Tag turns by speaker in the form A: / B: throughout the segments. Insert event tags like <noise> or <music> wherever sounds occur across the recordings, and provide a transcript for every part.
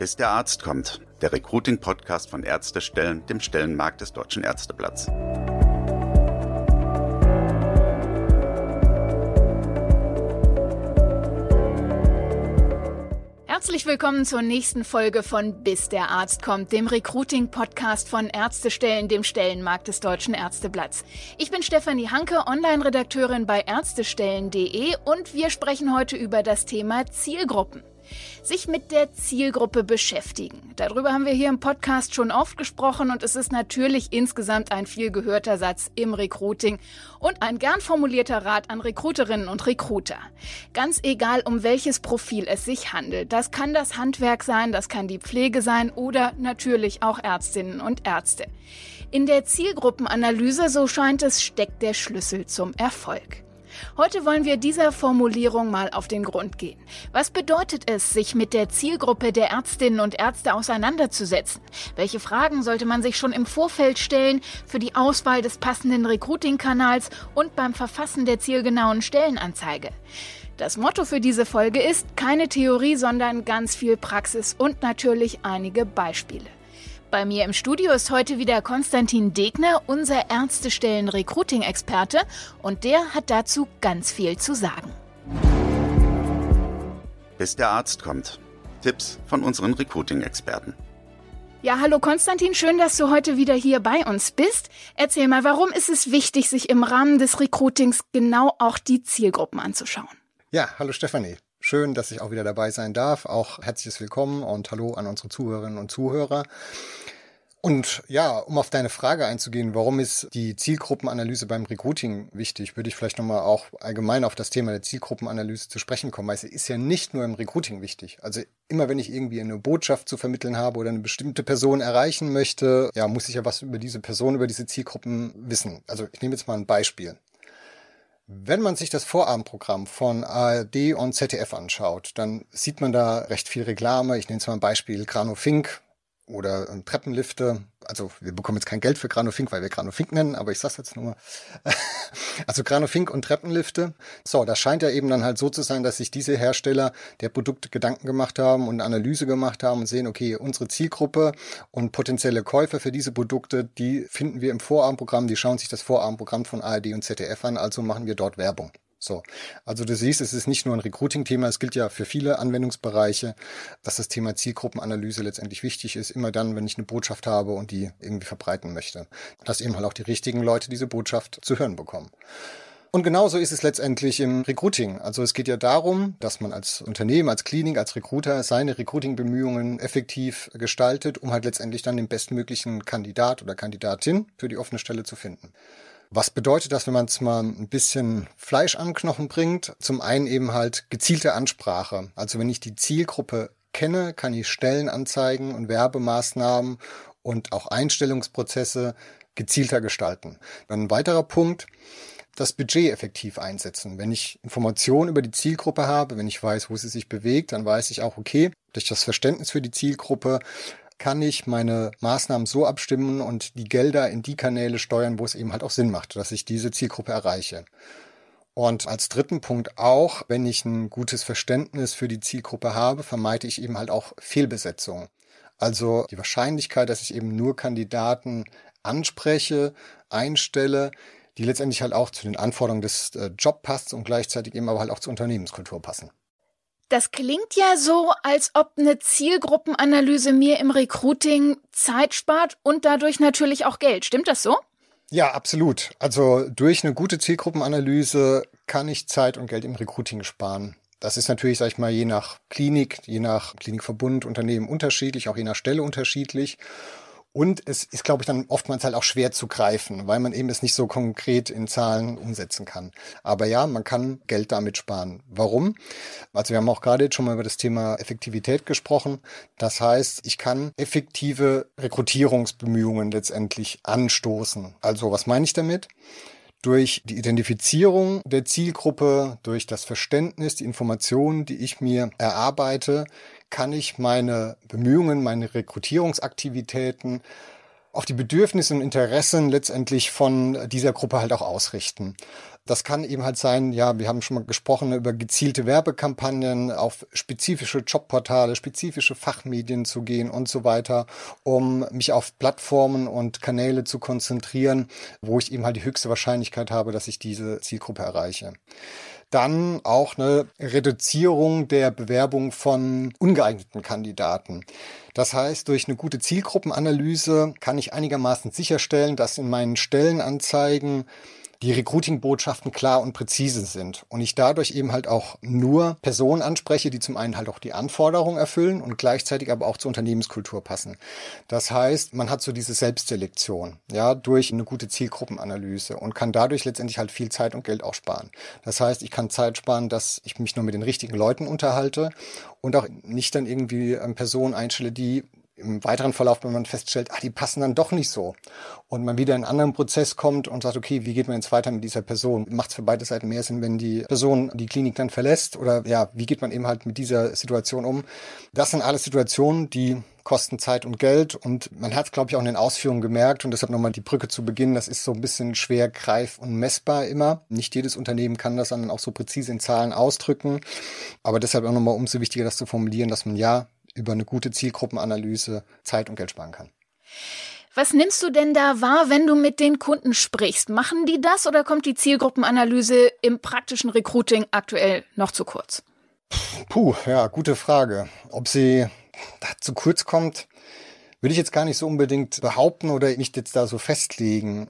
A: Bis der Arzt kommt. Der Recruiting-Podcast von Ärztestellen, dem Stellenmarkt des Deutschen Ärzteblatts.
B: Herzlich willkommen zur nächsten Folge von Bis der Arzt kommt, dem Recruiting-Podcast von Ärztestellen, dem Stellenmarkt des Deutschen Ärzteblatts. Ich bin Stefanie Hanke, Online-Redakteurin bei Ärztestellen.de und wir sprechen heute über das Thema Zielgruppen sich mit der Zielgruppe beschäftigen. Darüber haben wir hier im Podcast schon oft gesprochen und es ist natürlich insgesamt ein viel gehörter Satz im Recruiting und ein gern formulierter Rat an Recruiterinnen und Recruiter. Ganz egal, um welches Profil es sich handelt. Das kann das Handwerk sein, das kann die Pflege sein oder natürlich auch Ärztinnen und Ärzte. In der Zielgruppenanalyse, so scheint es, steckt der Schlüssel zum Erfolg. Heute wollen wir dieser Formulierung mal auf den Grund gehen. Was bedeutet es, sich mit der Zielgruppe der Ärztinnen und Ärzte auseinanderzusetzen? Welche Fragen sollte man sich schon im Vorfeld stellen für die Auswahl des passenden Recruiting-Kanals und beim Verfassen der zielgenauen Stellenanzeige? Das Motto für diese Folge ist keine Theorie, sondern ganz viel Praxis und natürlich einige Beispiele. Bei mir im Studio ist heute wieder Konstantin Degner, unser Ärztestellen-Recruiting-Experte, und der hat dazu ganz viel zu sagen.
A: Bis der Arzt kommt. Tipps von unseren Recruiting-Experten.
B: Ja, hallo Konstantin, schön, dass du heute wieder hier bei uns bist. Erzähl mal, warum ist es wichtig, sich im Rahmen des Recruitings genau auch die Zielgruppen anzuschauen?
C: Ja, hallo Stefanie. Schön, dass ich auch wieder dabei sein darf. Auch herzliches Willkommen und hallo an unsere Zuhörerinnen und Zuhörer. Und ja, um auf deine Frage einzugehen, warum ist die Zielgruppenanalyse beim Recruiting wichtig, würde ich vielleicht nochmal auch allgemein auf das Thema der Zielgruppenanalyse zu sprechen kommen, weil es ist ja nicht nur im Recruiting wichtig. Also immer wenn ich irgendwie eine Botschaft zu vermitteln habe oder eine bestimmte Person erreichen möchte, ja, muss ich ja was über diese Person, über diese Zielgruppen wissen. Also ich nehme jetzt mal ein Beispiel. Wenn man sich das Vorabendprogramm von ARD und ZDF anschaut, dann sieht man da recht viel Reklame. Ich nenne es mal ein Beispiel Grano Fink, oder Treppenlifte. Also wir bekommen jetzt kein Geld für Granofink, weil wir Granofink nennen, aber ich sag's jetzt nur mal. <laughs> also Granofink und Treppenlifte. So, das scheint ja eben dann halt so zu sein, dass sich diese Hersteller der Produkte Gedanken gemacht haben und Analyse gemacht haben und sehen, okay, unsere Zielgruppe und potenzielle Käufer für diese Produkte, die finden wir im Vorabendprogramm, die schauen sich das Vorabendprogramm von ARD und ZDF an, also machen wir dort Werbung. So, also du siehst, es ist nicht nur ein Recruiting-Thema, es gilt ja für viele Anwendungsbereiche, dass das Thema Zielgruppenanalyse letztendlich wichtig ist, immer dann, wenn ich eine Botschaft habe und die irgendwie verbreiten möchte, dass eben halt auch die richtigen Leute diese Botschaft zu hören bekommen. Und genauso ist es letztendlich im Recruiting. Also es geht ja darum, dass man als Unternehmen, als Klinik, als Recruiter seine Recruiting-Bemühungen effektiv gestaltet, um halt letztendlich dann den bestmöglichen Kandidat oder Kandidatin für die offene Stelle zu finden. Was bedeutet das, wenn man es mal ein bisschen Fleisch an Knochen bringt? Zum einen eben halt gezielte Ansprache. Also wenn ich die Zielgruppe kenne, kann ich Stellenanzeigen und Werbemaßnahmen und auch Einstellungsprozesse gezielter gestalten. Dann ein weiterer Punkt, das Budget effektiv einsetzen. Wenn ich Informationen über die Zielgruppe habe, wenn ich weiß, wo sie sich bewegt, dann weiß ich auch, okay, durch das Verständnis für die Zielgruppe kann ich meine Maßnahmen so abstimmen und die Gelder in die Kanäle steuern, wo es eben halt auch Sinn macht, dass ich diese Zielgruppe erreiche. Und als dritten Punkt auch, wenn ich ein gutes Verständnis für die Zielgruppe habe, vermeide ich eben halt auch Fehlbesetzung. Also die Wahrscheinlichkeit, dass ich eben nur Kandidaten anspreche, einstelle, die letztendlich halt auch zu den Anforderungen des äh, Job passt und gleichzeitig eben aber halt auch zur Unternehmenskultur passen.
B: Das klingt ja so, als ob eine Zielgruppenanalyse mir im Recruiting Zeit spart und dadurch natürlich auch Geld. Stimmt das so?
C: Ja, absolut. Also durch eine gute Zielgruppenanalyse kann ich Zeit und Geld im Recruiting sparen. Das ist natürlich, sag ich mal, je nach Klinik, je nach Klinikverbund, Unternehmen unterschiedlich, auch je nach Stelle unterschiedlich. Und es ist, glaube ich, dann oftmals halt auch schwer zu greifen, weil man eben es nicht so konkret in Zahlen umsetzen kann. Aber ja, man kann Geld damit sparen. Warum? Also wir haben auch gerade jetzt schon mal über das Thema Effektivität gesprochen. Das heißt, ich kann effektive Rekrutierungsbemühungen letztendlich anstoßen. Also was meine ich damit? durch die Identifizierung der Zielgruppe, durch das Verständnis, die Informationen, die ich mir erarbeite, kann ich meine Bemühungen, meine Rekrutierungsaktivitäten auf die Bedürfnisse und Interessen letztendlich von dieser Gruppe halt auch ausrichten. Das kann eben halt sein, ja, wir haben schon mal gesprochen über gezielte Werbekampagnen, auf spezifische Jobportale, spezifische Fachmedien zu gehen und so weiter, um mich auf Plattformen und Kanäle zu konzentrieren, wo ich eben halt die höchste Wahrscheinlichkeit habe, dass ich diese Zielgruppe erreiche. Dann auch eine Reduzierung der Bewerbung von ungeeigneten Kandidaten. Das heißt, durch eine gute Zielgruppenanalyse kann ich einigermaßen sicherstellen, dass in meinen Stellenanzeigen die Recruiting-Botschaften klar und präzise sind und ich dadurch eben halt auch nur Personen anspreche, die zum einen halt auch die Anforderungen erfüllen und gleichzeitig aber auch zur Unternehmenskultur passen. Das heißt, man hat so diese Selbstselektion, ja, durch eine gute Zielgruppenanalyse und kann dadurch letztendlich halt viel Zeit und Geld auch sparen. Das heißt, ich kann Zeit sparen, dass ich mich nur mit den richtigen Leuten unterhalte und auch nicht dann irgendwie ähm, Personen einstelle, die im weiteren Verlauf, wenn man feststellt, ach, die passen dann doch nicht so. Und man wieder in einen anderen Prozess kommt und sagt, okay, wie geht man jetzt weiter mit dieser Person? Macht es für beide Seiten mehr Sinn, wenn die Person die Klinik dann verlässt? Oder ja, wie geht man eben halt mit dieser Situation um? Das sind alles Situationen, die kosten Zeit und Geld. Und man hat, glaube ich, auch in den Ausführungen gemerkt, und deshalb nochmal die Brücke zu Beginn, das ist so ein bisschen schwer greif und messbar immer. Nicht jedes Unternehmen kann das dann auch so präzise in Zahlen ausdrücken. Aber deshalb auch nochmal umso wichtiger, das zu formulieren, dass man ja über eine gute Zielgruppenanalyse Zeit und Geld sparen kann.
B: Was nimmst du denn da wahr, wenn du mit den Kunden sprichst? Machen die das oder kommt die Zielgruppenanalyse im praktischen Recruiting aktuell noch zu kurz?
C: Puh, ja, gute Frage. Ob sie da zu kurz kommt, würde ich jetzt gar nicht so unbedingt behaupten oder mich jetzt da so festlegen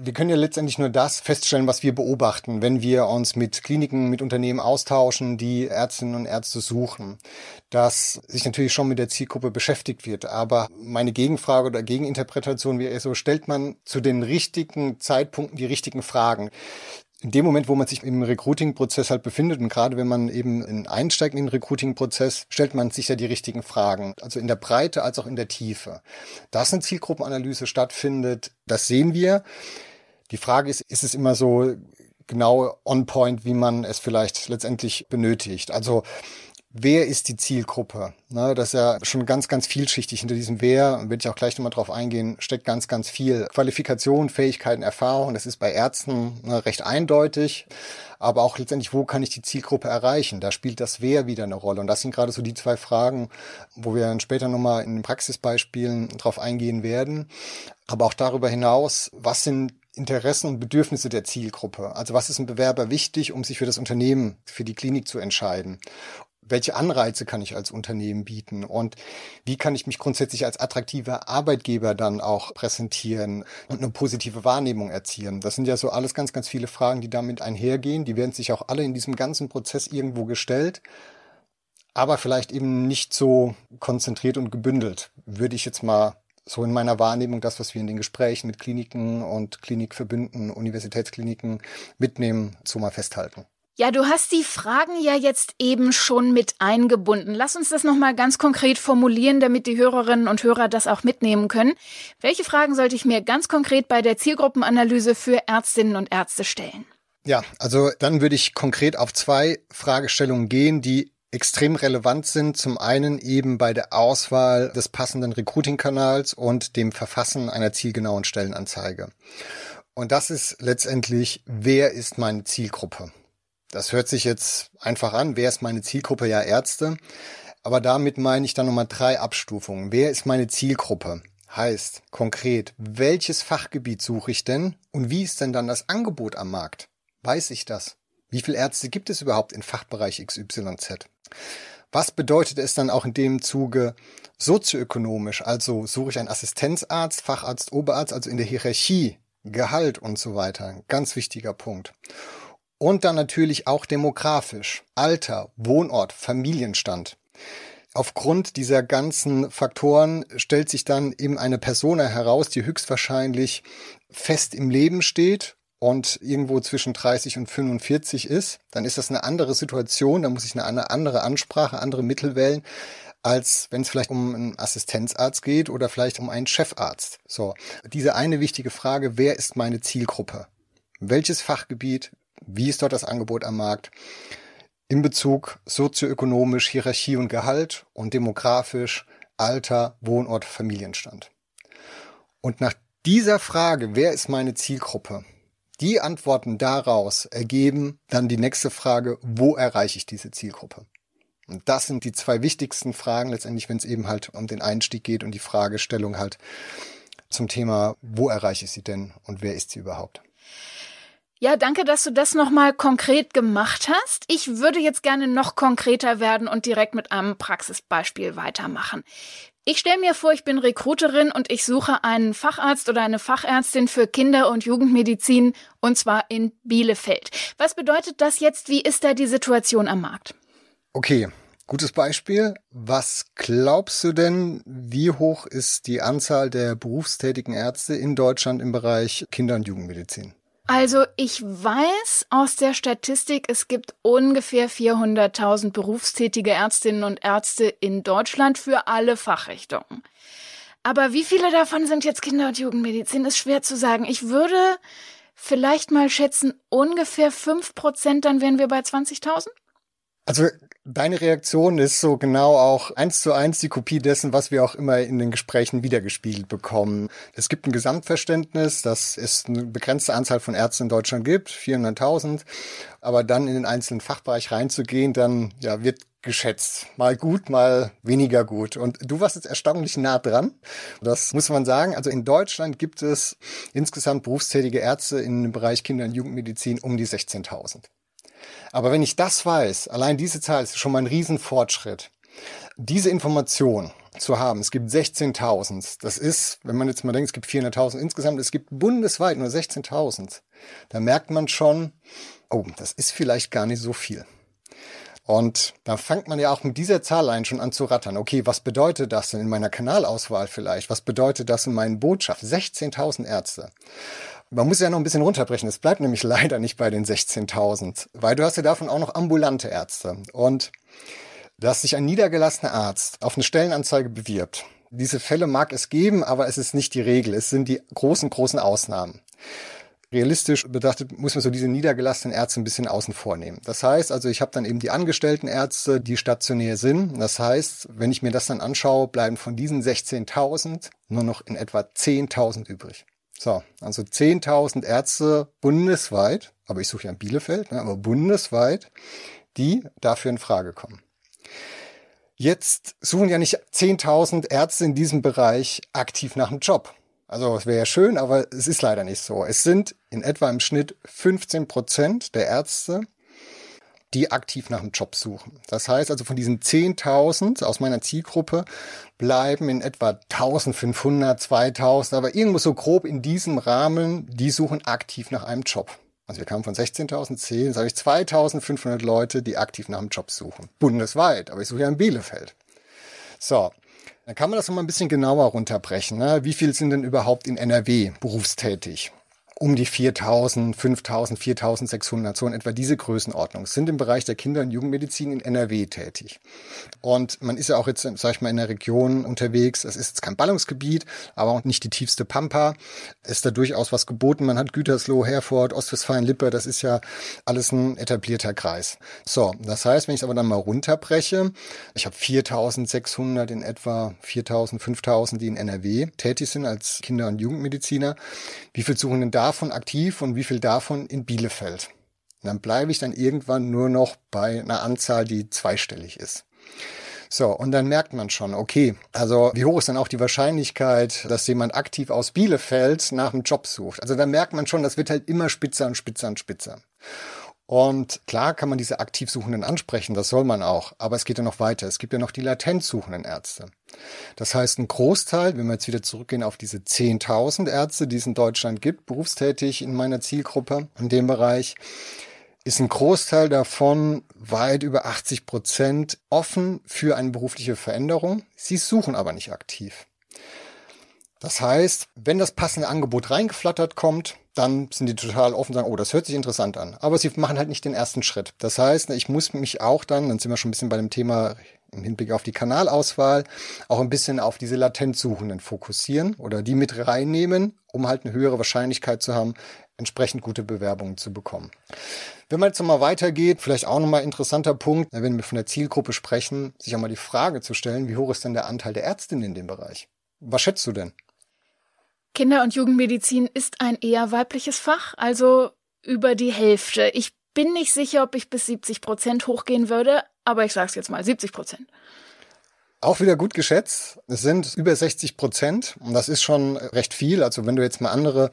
C: wir können ja letztendlich nur das feststellen, was wir beobachten, wenn wir uns mit Kliniken, mit Unternehmen austauschen, die Ärztinnen und Ärzte suchen, dass sich natürlich schon mit der Zielgruppe beschäftigt wird. Aber meine Gegenfrage oder Gegeninterpretation wäre so, stellt man zu den richtigen Zeitpunkten die richtigen Fragen? in dem Moment, wo man sich im Recruiting-Prozess halt befindet und gerade wenn man eben einsteigt in den Recruiting-Prozess, stellt man sich ja die richtigen Fragen, also in der Breite als auch in der Tiefe. Dass eine Zielgruppenanalyse stattfindet, das sehen wir. Die Frage ist, ist es immer so genau on point, wie man es vielleicht letztendlich benötigt? Also wer ist die Zielgruppe? Ne, das ist ja schon ganz, ganz vielschichtig. Hinter diesem Wer, werde ich auch gleich nochmal drauf eingehen, steckt ganz, ganz viel Qualifikation, Fähigkeiten, Erfahrung. Das ist bei Ärzten ne, recht eindeutig. Aber auch letztendlich, wo kann ich die Zielgruppe erreichen? Da spielt das Wer wieder eine Rolle. Und das sind gerade so die zwei Fragen, wo wir dann später nochmal in den Praxisbeispielen drauf eingehen werden. Aber auch darüber hinaus, was sind Interessen und Bedürfnisse der Zielgruppe. Also was ist ein Bewerber wichtig, um sich für das Unternehmen, für die Klinik zu entscheiden? Welche Anreize kann ich als Unternehmen bieten? Und wie kann ich mich grundsätzlich als attraktiver Arbeitgeber dann auch präsentieren und eine positive Wahrnehmung erzielen? Das sind ja so alles ganz, ganz viele Fragen, die damit einhergehen. Die werden sich auch alle in diesem ganzen Prozess irgendwo gestellt aber vielleicht eben nicht so konzentriert und gebündelt, würde ich jetzt mal so in meiner Wahrnehmung das, was wir in den Gesprächen mit Kliniken und Klinikverbünden, Universitätskliniken mitnehmen, so mal festhalten.
B: Ja, du hast die Fragen ja jetzt eben schon mit eingebunden. Lass uns das nochmal ganz konkret formulieren, damit die Hörerinnen und Hörer das auch mitnehmen können. Welche Fragen sollte ich mir ganz konkret bei der Zielgruppenanalyse für Ärztinnen und Ärzte stellen?
C: Ja, also dann würde ich konkret auf zwei Fragestellungen gehen, die extrem relevant sind. Zum einen eben bei der Auswahl des passenden Recruiting-Kanals und dem Verfassen einer zielgenauen Stellenanzeige. Und das ist letztendlich, wer ist meine Zielgruppe? Das hört sich jetzt einfach an. Wer ist meine Zielgruppe? Ja, Ärzte. Aber damit meine ich dann nochmal drei Abstufungen. Wer ist meine Zielgruppe? Heißt konkret, welches Fachgebiet suche ich denn und wie ist denn dann das Angebot am Markt? Weiß ich das? Wie viele Ärzte gibt es überhaupt in Fachbereich XYZ? Was bedeutet es dann auch in dem Zuge sozioökonomisch? Also suche ich einen Assistenzarzt, Facharzt, Oberarzt, also in der Hierarchie, Gehalt und so weiter. Ganz wichtiger Punkt. Und dann natürlich auch demografisch. Alter, Wohnort, Familienstand. Aufgrund dieser ganzen Faktoren stellt sich dann eben eine Persona heraus, die höchstwahrscheinlich fest im Leben steht und irgendwo zwischen 30 und 45 ist, dann ist das eine andere Situation, da muss ich eine andere Ansprache, andere Mittel wählen, als wenn es vielleicht um einen Assistenzarzt geht oder vielleicht um einen Chefarzt. So, diese eine wichtige Frage, wer ist meine Zielgruppe? Welches Fachgebiet? Wie ist dort das Angebot am Markt? In Bezug sozioökonomisch, Hierarchie und Gehalt und demografisch, Alter, Wohnort, Familienstand. Und nach dieser Frage, wer ist meine Zielgruppe? Die Antworten daraus ergeben dann die nächste Frage, wo erreiche ich diese Zielgruppe? Und das sind die zwei wichtigsten Fragen letztendlich, wenn es eben halt um den Einstieg geht und die Fragestellung halt zum Thema, wo erreiche ich sie denn und wer ist sie überhaupt?
B: Ja, danke, dass du das nochmal konkret gemacht hast. Ich würde jetzt gerne noch konkreter werden und direkt mit einem Praxisbeispiel weitermachen. Ich stelle mir vor, ich bin Rekruterin und ich suche einen Facharzt oder eine Fachärztin für Kinder- und Jugendmedizin und zwar in Bielefeld. Was bedeutet das jetzt? Wie ist da die Situation am Markt?
C: Okay, gutes Beispiel. Was glaubst du denn, wie hoch ist die Anzahl der berufstätigen Ärzte in Deutschland im Bereich Kinder- und Jugendmedizin?
B: Also ich weiß aus der Statistik, es gibt ungefähr 400.000 berufstätige Ärztinnen und Ärzte in Deutschland für alle Fachrichtungen. Aber wie viele davon sind jetzt Kinder- und Jugendmedizin, ist schwer zu sagen. Ich würde vielleicht mal schätzen, ungefähr fünf Prozent, dann wären wir bei 20.000.
C: Also Deine Reaktion ist so genau auch eins zu eins die Kopie dessen, was wir auch immer in den Gesprächen wiedergespiegelt bekommen. Es gibt ein Gesamtverständnis, dass es eine begrenzte Anzahl von Ärzten in Deutschland gibt, 400.000. Aber dann in den einzelnen Fachbereich reinzugehen, dann ja, wird geschätzt. Mal gut, mal weniger gut. Und du warst jetzt erstaunlich nah dran. Das muss man sagen. Also in Deutschland gibt es insgesamt berufstätige Ärzte im Bereich Kinder- und Jugendmedizin um die 16.000. Aber wenn ich das weiß, allein diese Zahl ist schon mal ein Riesenfortschritt. Diese Information zu haben, es gibt 16.000, das ist, wenn man jetzt mal denkt, es gibt 400.000 insgesamt, es gibt bundesweit nur 16.000, da merkt man schon, oh, das ist vielleicht gar nicht so viel. Und da fängt man ja auch mit dieser Zahl ein schon an zu rattern. Okay, was bedeutet das denn in meiner Kanalauswahl vielleicht? Was bedeutet das in meinen Botschaften? 16.000 Ärzte. Man muss ja noch ein bisschen runterbrechen. Es bleibt nämlich <laughs> leider nicht bei den 16.000, weil du hast ja davon auch noch ambulante Ärzte. Und dass sich ein niedergelassener Arzt auf eine Stellenanzeige bewirbt, diese Fälle mag es geben, aber es ist nicht die Regel. Es sind die großen, großen Ausnahmen. Realistisch betrachtet muss man so diese niedergelassenen Ärzte ein bisschen außen vor nehmen. Das heißt also, ich habe dann eben die angestellten Ärzte, die stationär sind. Das heißt, wenn ich mir das dann anschaue, bleiben von diesen 16.000 nur noch in etwa 10.000 übrig. So, also 10.000 Ärzte bundesweit, aber ich suche ja in Bielefeld, ne, aber bundesweit, die dafür in Frage kommen. Jetzt suchen ja nicht 10.000 Ärzte in diesem Bereich aktiv nach einem Job. Also es wäre ja schön, aber es ist leider nicht so. Es sind in etwa im Schnitt 15 Prozent der Ärzte, die aktiv nach einem Job suchen. Das heißt also von diesen 10.000 aus meiner Zielgruppe bleiben in etwa 1500, 2000, aber irgendwo so grob in diesem Rahmen, die suchen aktiv nach einem Job. Also wir kamen von 16.000, 10, jetzt habe ich 2500 Leute, die aktiv nach einem Job suchen. Bundesweit, aber ich suche ja in Bielefeld. So, dann kann man das nochmal ein bisschen genauer runterbrechen. Ne? Wie viel sind denn überhaupt in NRW berufstätig? Um die 4000, 5000, 4600, so in etwa diese Größenordnung, sind im Bereich der Kinder- und Jugendmedizin in NRW tätig. Und man ist ja auch jetzt, sag ich mal, in der Region unterwegs. Es ist jetzt kein Ballungsgebiet, aber auch nicht die tiefste Pampa. Ist da durchaus was geboten. Man hat Gütersloh, Herford, Ostwestfalen-Lippe. Das ist ja alles ein etablierter Kreis. So, das heißt, wenn ich es aber dann mal runterbreche, ich habe 4600 in etwa, 4000, 5000, die in NRW tätig sind als Kinder- und Jugendmediziner. Wie viel suchen denn da davon aktiv und wie viel davon in Bielefeld. Und dann bleibe ich dann irgendwann nur noch bei einer Anzahl, die zweistellig ist. So, und dann merkt man schon, okay, also wie hoch ist dann auch die Wahrscheinlichkeit, dass jemand aktiv aus Bielefeld nach einem Job sucht? Also da merkt man schon, das wird halt immer spitzer und spitzer und spitzer. Und klar kann man diese Aktivsuchenden ansprechen, das soll man auch, aber es geht ja noch weiter. Es gibt ja noch die latenzsuchenden Ärzte. Das heißt, ein Großteil, wenn wir jetzt wieder zurückgehen auf diese 10.000 Ärzte, die es in Deutschland gibt, berufstätig in meiner Zielgruppe in dem Bereich, ist ein Großteil davon weit über 80 Prozent offen für eine berufliche Veränderung. Sie suchen aber nicht aktiv. Das heißt, wenn das passende Angebot reingeflattert kommt, dann sind die total offen und sagen, oh, das hört sich interessant an. Aber sie machen halt nicht den ersten Schritt. Das heißt, ich muss mich auch dann, dann sind wir schon ein bisschen bei dem Thema im Hinblick auf die Kanalauswahl, auch ein bisschen auf diese Latenzsuchenden fokussieren oder die mit reinnehmen, um halt eine höhere Wahrscheinlichkeit zu haben, entsprechend gute Bewerbungen zu bekommen. Wenn man jetzt nochmal weitergeht, vielleicht auch nochmal interessanter Punkt, wenn wir von der Zielgruppe sprechen, sich auch mal die Frage zu stellen, wie hoch ist denn der Anteil der Ärztinnen in dem Bereich? Was schätzt du denn?
B: Kinder- und Jugendmedizin ist ein eher weibliches Fach, also über die Hälfte. Ich bin nicht sicher, ob ich bis 70 Prozent hochgehen würde, aber ich sage es jetzt mal, 70 Prozent.
C: Auch wieder gut geschätzt. Es sind über 60 Prozent und das ist schon recht viel. Also wenn du jetzt mal andere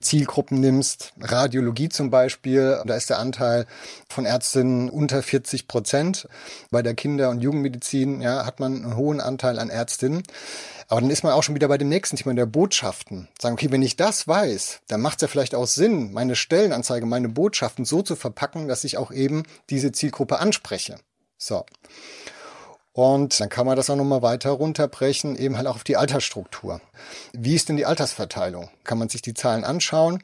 C: Zielgruppen nimmst, Radiologie zum Beispiel, da ist der Anteil von Ärztinnen unter 40 Prozent. Bei der Kinder- und Jugendmedizin ja, hat man einen hohen Anteil an Ärztinnen. Aber dann ist man auch schon wieder bei dem nächsten Thema der Botschaften. Sagen, okay, wenn ich das weiß, dann macht es ja vielleicht auch Sinn, meine Stellenanzeige, meine Botschaften so zu verpacken, dass ich auch eben diese Zielgruppe anspreche. So. Und dann kann man das auch nochmal weiter runterbrechen, eben halt auch auf die Altersstruktur. Wie ist denn die Altersverteilung? Kann man sich die Zahlen anschauen?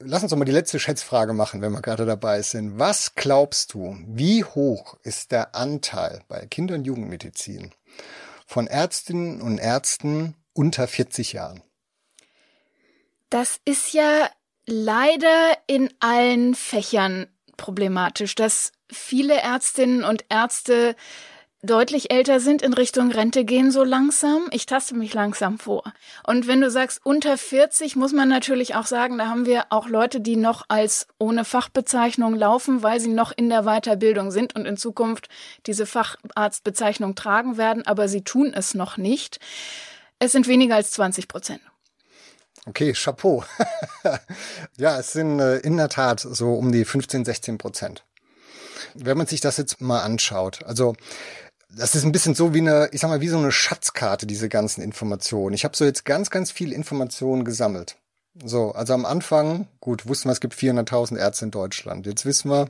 C: Lass uns doch mal die letzte Schätzfrage machen, wenn wir gerade dabei sind. Was glaubst du, wie hoch ist der Anteil bei Kinder- und Jugendmedizin von Ärztinnen und Ärzten unter 40 Jahren?
B: Das ist ja leider in allen Fächern problematisch, dass viele Ärztinnen und Ärzte deutlich älter sind, in Richtung Rente gehen so langsam. Ich taste mich langsam vor. Und wenn du sagst unter 40, muss man natürlich auch sagen, da haben wir auch Leute, die noch als ohne Fachbezeichnung laufen, weil sie noch in der Weiterbildung sind und in Zukunft diese Facharztbezeichnung tragen werden, aber sie tun es noch nicht. Es sind weniger als 20 Prozent.
C: Okay, Chapeau. <laughs> ja, es sind äh, in der Tat so um die 15, 16 Prozent. Wenn man sich das jetzt mal anschaut, also das ist ein bisschen so wie eine, ich sag mal, wie so eine Schatzkarte, diese ganzen Informationen. Ich habe so jetzt ganz, ganz viel Informationen gesammelt. So, also am Anfang, gut, wussten wir, es gibt 400.000 Ärzte in Deutschland. Jetzt wissen wir,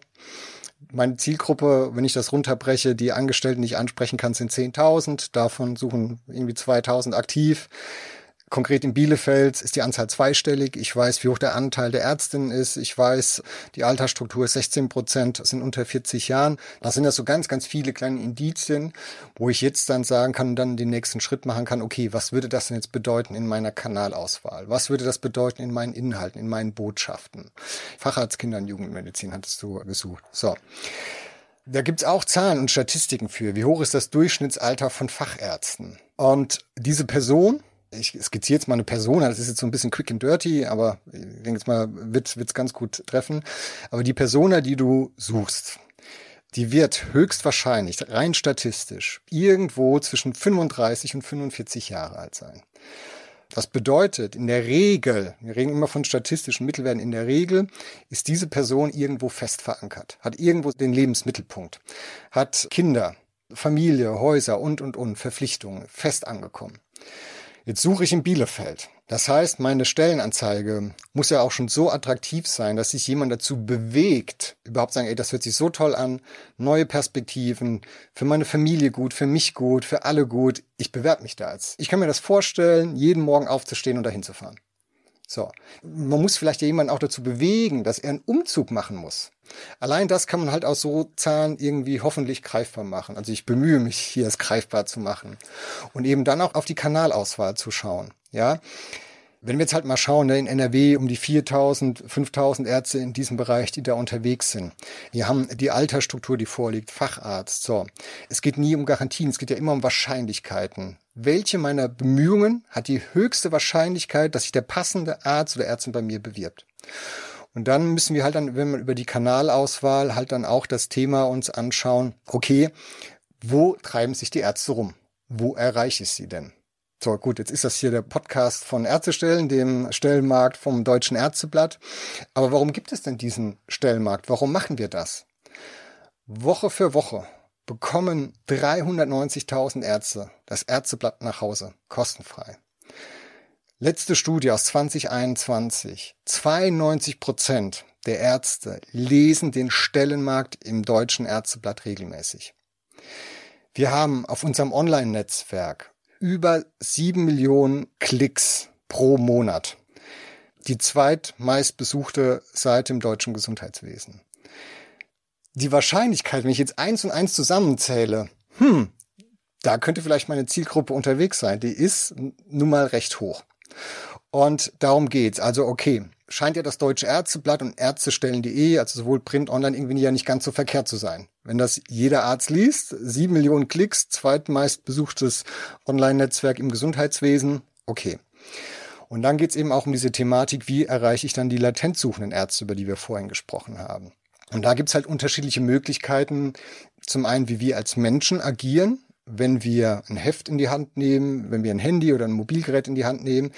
C: meine Zielgruppe, wenn ich das runterbreche, die Angestellten, die ich ansprechen kann, sind 10.000. Davon suchen irgendwie 2.000 aktiv. Konkret in Bielefeld ist die Anzahl zweistellig. Ich weiß, wie hoch der Anteil der Ärztinnen ist. Ich weiß, die Altersstruktur ist 16 Prozent, sind unter 40 Jahren. Das sind das so ganz, ganz viele kleine Indizien, wo ich jetzt dann sagen kann und dann den nächsten Schritt machen kann. Okay, was würde das denn jetzt bedeuten in meiner Kanalauswahl? Was würde das bedeuten in meinen Inhalten, in meinen Botschaften? Facharzt Kinder- und Jugendmedizin hattest du gesucht. So. Da gibt's auch Zahlen und Statistiken für. Wie hoch ist das Durchschnittsalter von Fachärzten? Und diese Person, ich skizziere jetzt mal eine Person, das ist jetzt so ein bisschen quick and dirty, aber ich denke jetzt mal, wird es ganz gut treffen. Aber die Persona, die du suchst, die wird höchstwahrscheinlich, rein statistisch, irgendwo zwischen 35 und 45 Jahre alt sein. Das bedeutet, in der Regel, wir reden immer von statistischen Mittelwerten, in der Regel ist diese Person irgendwo fest verankert, hat irgendwo den Lebensmittelpunkt, hat Kinder, Familie, Häuser und, und, und, Verpflichtungen, fest angekommen. Jetzt suche ich in Bielefeld. Das heißt, meine Stellenanzeige muss ja auch schon so attraktiv sein, dass sich jemand dazu bewegt, überhaupt sagen, ey, das hört sich so toll an, neue Perspektiven, für meine Familie gut, für mich gut, für alle gut. Ich bewerbe mich da jetzt. Ich kann mir das vorstellen, jeden Morgen aufzustehen und dahin zu fahren. So. Man muss vielleicht jemanden auch dazu bewegen, dass er einen Umzug machen muss. Allein das kann man halt aus so Zahlen irgendwie hoffentlich greifbar machen. Also ich bemühe mich, hier es greifbar zu machen. Und eben dann auch auf die Kanalauswahl zu schauen. Ja. Wenn wir jetzt halt mal schauen, ne, in NRW um die 4000, 5000 Ärzte in diesem Bereich, die da unterwegs sind. Wir haben die Altersstruktur, die vorliegt, Facharzt. So. Es geht nie um Garantien, es geht ja immer um Wahrscheinlichkeiten. Welche meiner Bemühungen hat die höchste Wahrscheinlichkeit, dass sich der passende Arzt oder Ärztin bei mir bewirbt? Und dann müssen wir halt dann, wenn wir über die Kanalauswahl halt dann auch das Thema uns anschauen, okay, wo treiben sich die Ärzte rum? Wo erreiche ich sie denn? So, gut, jetzt ist das hier der Podcast von Ärztestellen, dem Stellenmarkt vom Deutschen Ärzteblatt. Aber warum gibt es denn diesen Stellenmarkt? Warum machen wir das? Woche für Woche bekommen 390.000 Ärzte das Ärzteblatt nach Hause, kostenfrei. Letzte Studie aus 2021. 92 Prozent der Ärzte lesen den Stellenmarkt im deutschen Ärzteblatt regelmäßig. Wir haben auf unserem Online-Netzwerk über sieben Millionen Klicks pro Monat. Die zweitmeist besuchte Seite im deutschen Gesundheitswesen. Die Wahrscheinlichkeit, wenn ich jetzt eins und eins zusammenzähle, hm, da könnte vielleicht meine Zielgruppe unterwegs sein, die ist nun mal recht hoch. Und darum geht's. Also okay, scheint ja das Deutsche Ärzteblatt und Ärztestellen.de, also sowohl Print, Online, irgendwie ja nicht ganz so verkehrt zu sein. Wenn das jeder Arzt liest, sieben Millionen Klicks, zweitmeist besuchtes Online-Netzwerk im Gesundheitswesen, okay. Und dann geht es eben auch um diese Thematik, wie erreiche ich dann die latent suchenden Ärzte, über die wir vorhin gesprochen haben. Und da gibt es halt unterschiedliche Möglichkeiten. Zum einen, wie wir als Menschen agieren, wenn wir ein Heft in die Hand nehmen, wenn wir ein Handy oder ein Mobilgerät in die Hand nehmen.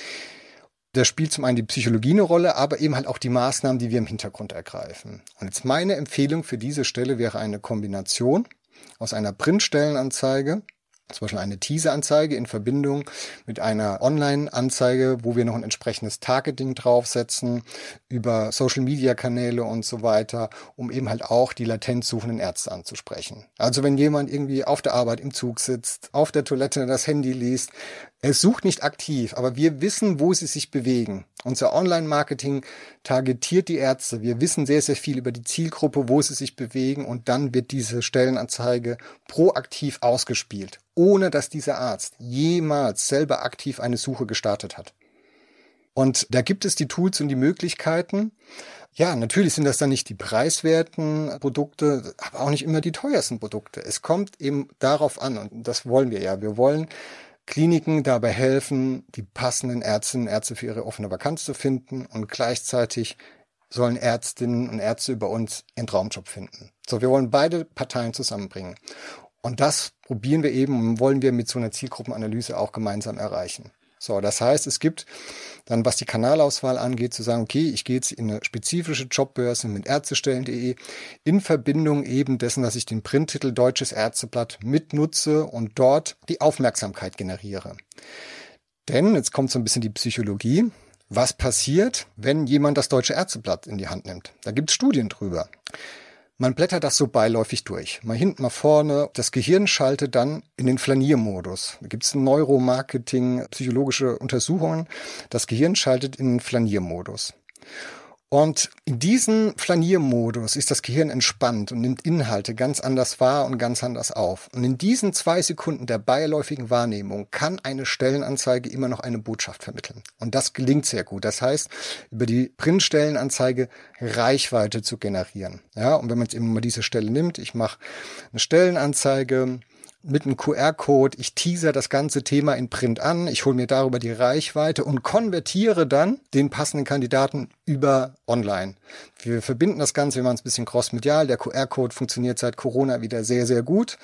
C: Da spielt zum einen die Psychologie eine Rolle, aber eben halt auch die Maßnahmen, die wir im Hintergrund ergreifen. Und jetzt meine Empfehlung für diese Stelle wäre eine Kombination aus einer Printstellenanzeige zum Beispiel eine Teaser-Anzeige in Verbindung mit einer Online-Anzeige, wo wir noch ein entsprechendes Targeting draufsetzen über Social-Media-Kanäle und so weiter, um eben halt auch die latent suchenden Ärzte anzusprechen. Also wenn jemand irgendwie auf der Arbeit im Zug sitzt, auf der Toilette das Handy liest, es sucht nicht aktiv, aber wir wissen, wo sie sich bewegen. Unser Online-Marketing targetiert die Ärzte. Wir wissen sehr, sehr viel über die Zielgruppe, wo sie sich bewegen und dann wird diese Stellenanzeige proaktiv ausgespielt, ohne dass dieser Arzt jemals selber aktiv eine Suche gestartet hat. Und da gibt es die Tools und die Möglichkeiten. Ja, natürlich sind das dann nicht die preiswerten Produkte, aber auch nicht immer die teuersten Produkte. Es kommt eben darauf an, und das wollen wir ja. Wir wollen Kliniken dabei helfen, die passenden Ärztinnen und Ärzte für ihre offene Vakanz zu finden und gleichzeitig sollen Ärztinnen und Ärzte über uns ihren Traumjob finden. So, wir wollen beide Parteien zusammenbringen. Und das probieren wir eben und wollen wir mit so einer Zielgruppenanalyse auch gemeinsam erreichen. So, das heißt, es gibt dann, was die Kanalauswahl angeht, zu sagen, okay, ich gehe jetzt in eine spezifische Jobbörse mit ärztestellen.de in Verbindung eben dessen, dass ich den Printtitel Deutsches Ärzteblatt mitnutze und dort die Aufmerksamkeit generiere. Denn, jetzt kommt so ein bisschen die Psychologie, was passiert, wenn jemand das Deutsche Ärzteblatt in die Hand nimmt? Da gibt es Studien drüber. Man blättert das so beiläufig durch. Mal hinten, mal vorne. Das Gehirn schaltet dann in den Flaniermodus. Da gibt es Neuromarketing, psychologische Untersuchungen. Das Gehirn schaltet in den Flaniermodus. Und in diesem Flaniermodus ist das Gehirn entspannt und nimmt Inhalte ganz anders wahr und ganz anders auf. Und in diesen zwei Sekunden der beiläufigen Wahrnehmung kann eine Stellenanzeige immer noch eine Botschaft vermitteln. Und das gelingt sehr gut. Das heißt, über die Printstellenanzeige Reichweite zu generieren. Ja, und wenn man jetzt immer mal diese Stelle nimmt, ich mache eine Stellenanzeige, mit einem QR-Code, ich teaser das ganze Thema in Print an, ich hole mir darüber die Reichweite und konvertiere dann den passenden Kandidaten über online. Wir verbinden das Ganze, wir machen es ein bisschen crossmedial. Der QR-Code funktioniert seit Corona wieder sehr, sehr gut.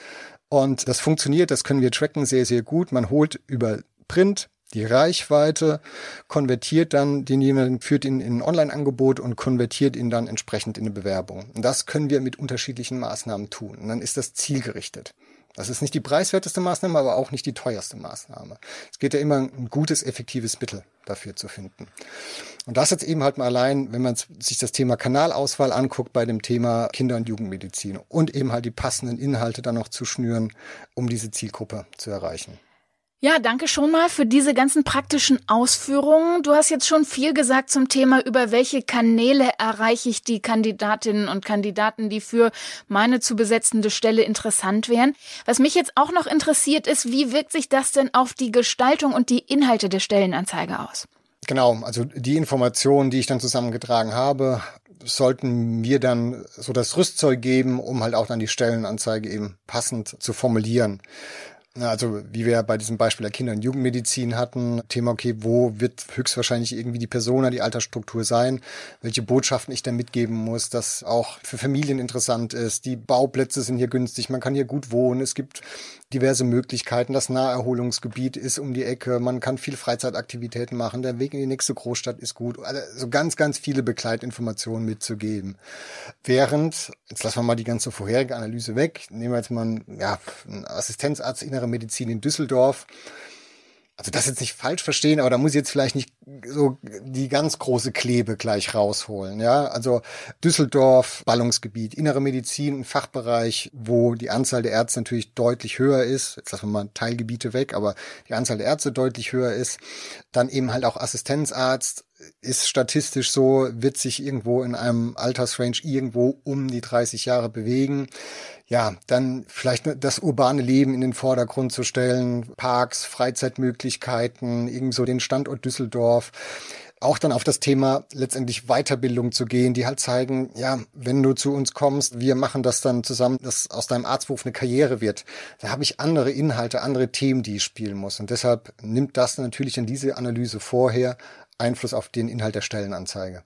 C: Und das funktioniert, das können wir tracken sehr, sehr gut. Man holt über Print die Reichweite, konvertiert dann denjenigen, führt ihn in ein Online-Angebot und konvertiert ihn dann entsprechend in eine Bewerbung. Und das können wir mit unterschiedlichen Maßnahmen tun. Und dann ist das zielgerichtet. Das ist nicht die preiswerteste Maßnahme, aber auch nicht die teuerste Maßnahme. Es geht ja immer ein gutes, effektives Mittel dafür zu finden. Und das jetzt eben halt mal allein, wenn man sich das Thema Kanalauswahl anguckt bei dem Thema Kinder- und Jugendmedizin und eben halt die passenden Inhalte dann noch zu schnüren, um diese Zielgruppe zu erreichen.
B: Ja, danke schon mal für diese ganzen praktischen Ausführungen. Du hast jetzt schon viel gesagt zum Thema, über welche Kanäle erreiche ich die Kandidatinnen und Kandidaten, die für meine zu besetzende Stelle interessant wären. Was mich jetzt auch noch interessiert ist, wie wirkt sich das denn auf die Gestaltung und die Inhalte der Stellenanzeige aus?
C: Genau, also die Informationen, die ich dann zusammengetragen habe, sollten mir dann so das Rüstzeug geben, um halt auch dann die Stellenanzeige eben passend zu formulieren. Also wie wir bei diesem Beispiel der Kinder- und Jugendmedizin hatten, Thema, okay, wo wird höchstwahrscheinlich irgendwie die Persona, die Altersstruktur sein, welche Botschaften ich da mitgeben muss, dass auch für Familien interessant ist, die Bauplätze sind hier günstig, man kann hier gut wohnen, es gibt diverse Möglichkeiten. Das Naherholungsgebiet ist um die Ecke. Man kann viel Freizeitaktivitäten machen. Der Weg in die nächste Großstadt ist gut. Also so ganz, ganz viele Begleitinformationen mitzugeben. Während, jetzt lassen wir mal die ganze vorherige Analyse weg. Nehmen wir jetzt mal einen, ja, einen Assistenzarzt innere Medizin in Düsseldorf also das jetzt nicht falsch verstehen, aber da muss ich jetzt vielleicht nicht so die ganz große Klebe gleich rausholen. Ja, also Düsseldorf, Ballungsgebiet, innere Medizin, ein Fachbereich, wo die Anzahl der Ärzte natürlich deutlich höher ist. Jetzt lassen wir mal Teilgebiete weg, aber die Anzahl der Ärzte deutlich höher ist. Dann eben halt auch Assistenzarzt, ist statistisch so, wird sich irgendwo in einem Altersrange irgendwo um die 30 Jahre bewegen. Ja, dann vielleicht das urbane Leben in den Vordergrund zu stellen, Parks, Freizeitmöglichkeiten, irgendwo den Standort Düsseldorf auch dann auf das Thema letztendlich Weiterbildung zu gehen, die halt zeigen, ja, wenn du zu uns kommst, wir machen das dann zusammen, dass aus deinem Arztberuf eine Karriere wird. Da habe ich andere Inhalte, andere Themen, die ich spielen muss. Und deshalb nimmt das natürlich in diese Analyse vorher Einfluss auf den Inhalt der Stellenanzeige.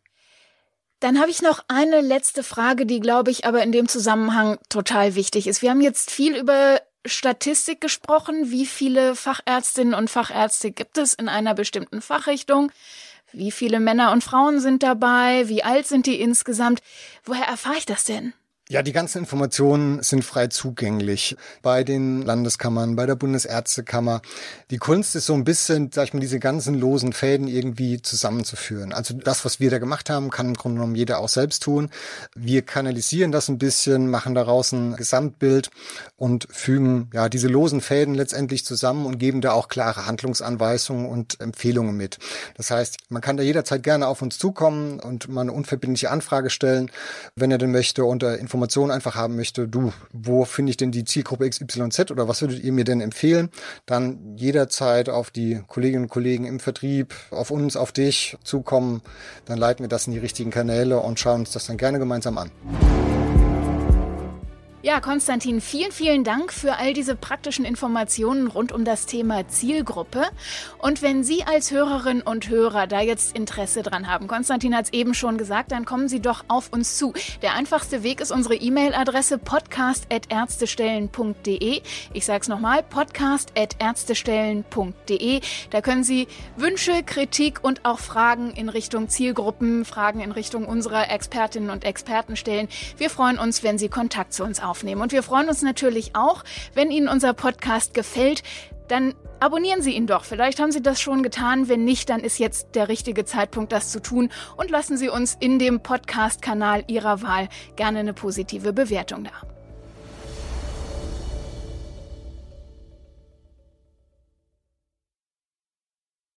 B: Dann habe ich noch eine letzte Frage, die, glaube ich, aber in dem Zusammenhang total wichtig ist. Wir haben jetzt viel über Statistik gesprochen. Wie viele Fachärztinnen und Fachärzte gibt es in einer bestimmten Fachrichtung? Wie viele Männer und Frauen sind dabei? Wie alt sind die insgesamt? Woher erfahre ich das denn?
C: Ja, die ganzen Informationen sind frei zugänglich bei den Landeskammern, bei der Bundesärztekammer. Die Kunst ist so ein bisschen, sag ich mal, diese ganzen losen Fäden irgendwie zusammenzuführen. Also das, was wir da gemacht haben, kann im Grunde genommen jeder auch selbst tun. Wir kanalisieren das ein bisschen, machen daraus ein Gesamtbild und fügen ja diese losen Fäden letztendlich zusammen und geben da auch klare Handlungsanweisungen und Empfehlungen mit. Das heißt, man kann da jederzeit gerne auf uns zukommen und mal eine unverbindliche Anfrage stellen, wenn er denn möchte, unter Informationen einfach haben möchte, du, wo finde ich denn die Zielgruppe XYZ oder was würdet ihr mir denn empfehlen, dann jederzeit auf die Kolleginnen und Kollegen im Vertrieb, auf uns, auf dich zukommen. Dann leiten wir das in die richtigen Kanäle und schauen uns das dann gerne gemeinsam an.
B: Ja, Konstantin, vielen, vielen Dank für all diese praktischen Informationen rund um das Thema Zielgruppe. Und wenn Sie als Hörerinnen und Hörer da jetzt Interesse dran haben, Konstantin hat es eben schon gesagt, dann kommen Sie doch auf uns zu. Der einfachste Weg ist unsere E-Mail-Adresse podcast.ärztestellen.de. Ich sage es nochmal, podcast.ärztestellen.de. Da können Sie Wünsche, Kritik und auch Fragen in Richtung Zielgruppen, Fragen in Richtung unserer Expertinnen und Experten stellen. Wir freuen uns, wenn Sie Kontakt zu uns aufnehmen. Und wir freuen uns natürlich auch, wenn Ihnen unser Podcast gefällt, dann abonnieren Sie ihn doch. Vielleicht haben Sie das schon getan. Wenn nicht, dann ist jetzt der richtige Zeitpunkt, das zu tun. Und lassen Sie uns in dem Podcast-Kanal Ihrer Wahl gerne eine positive Bewertung da.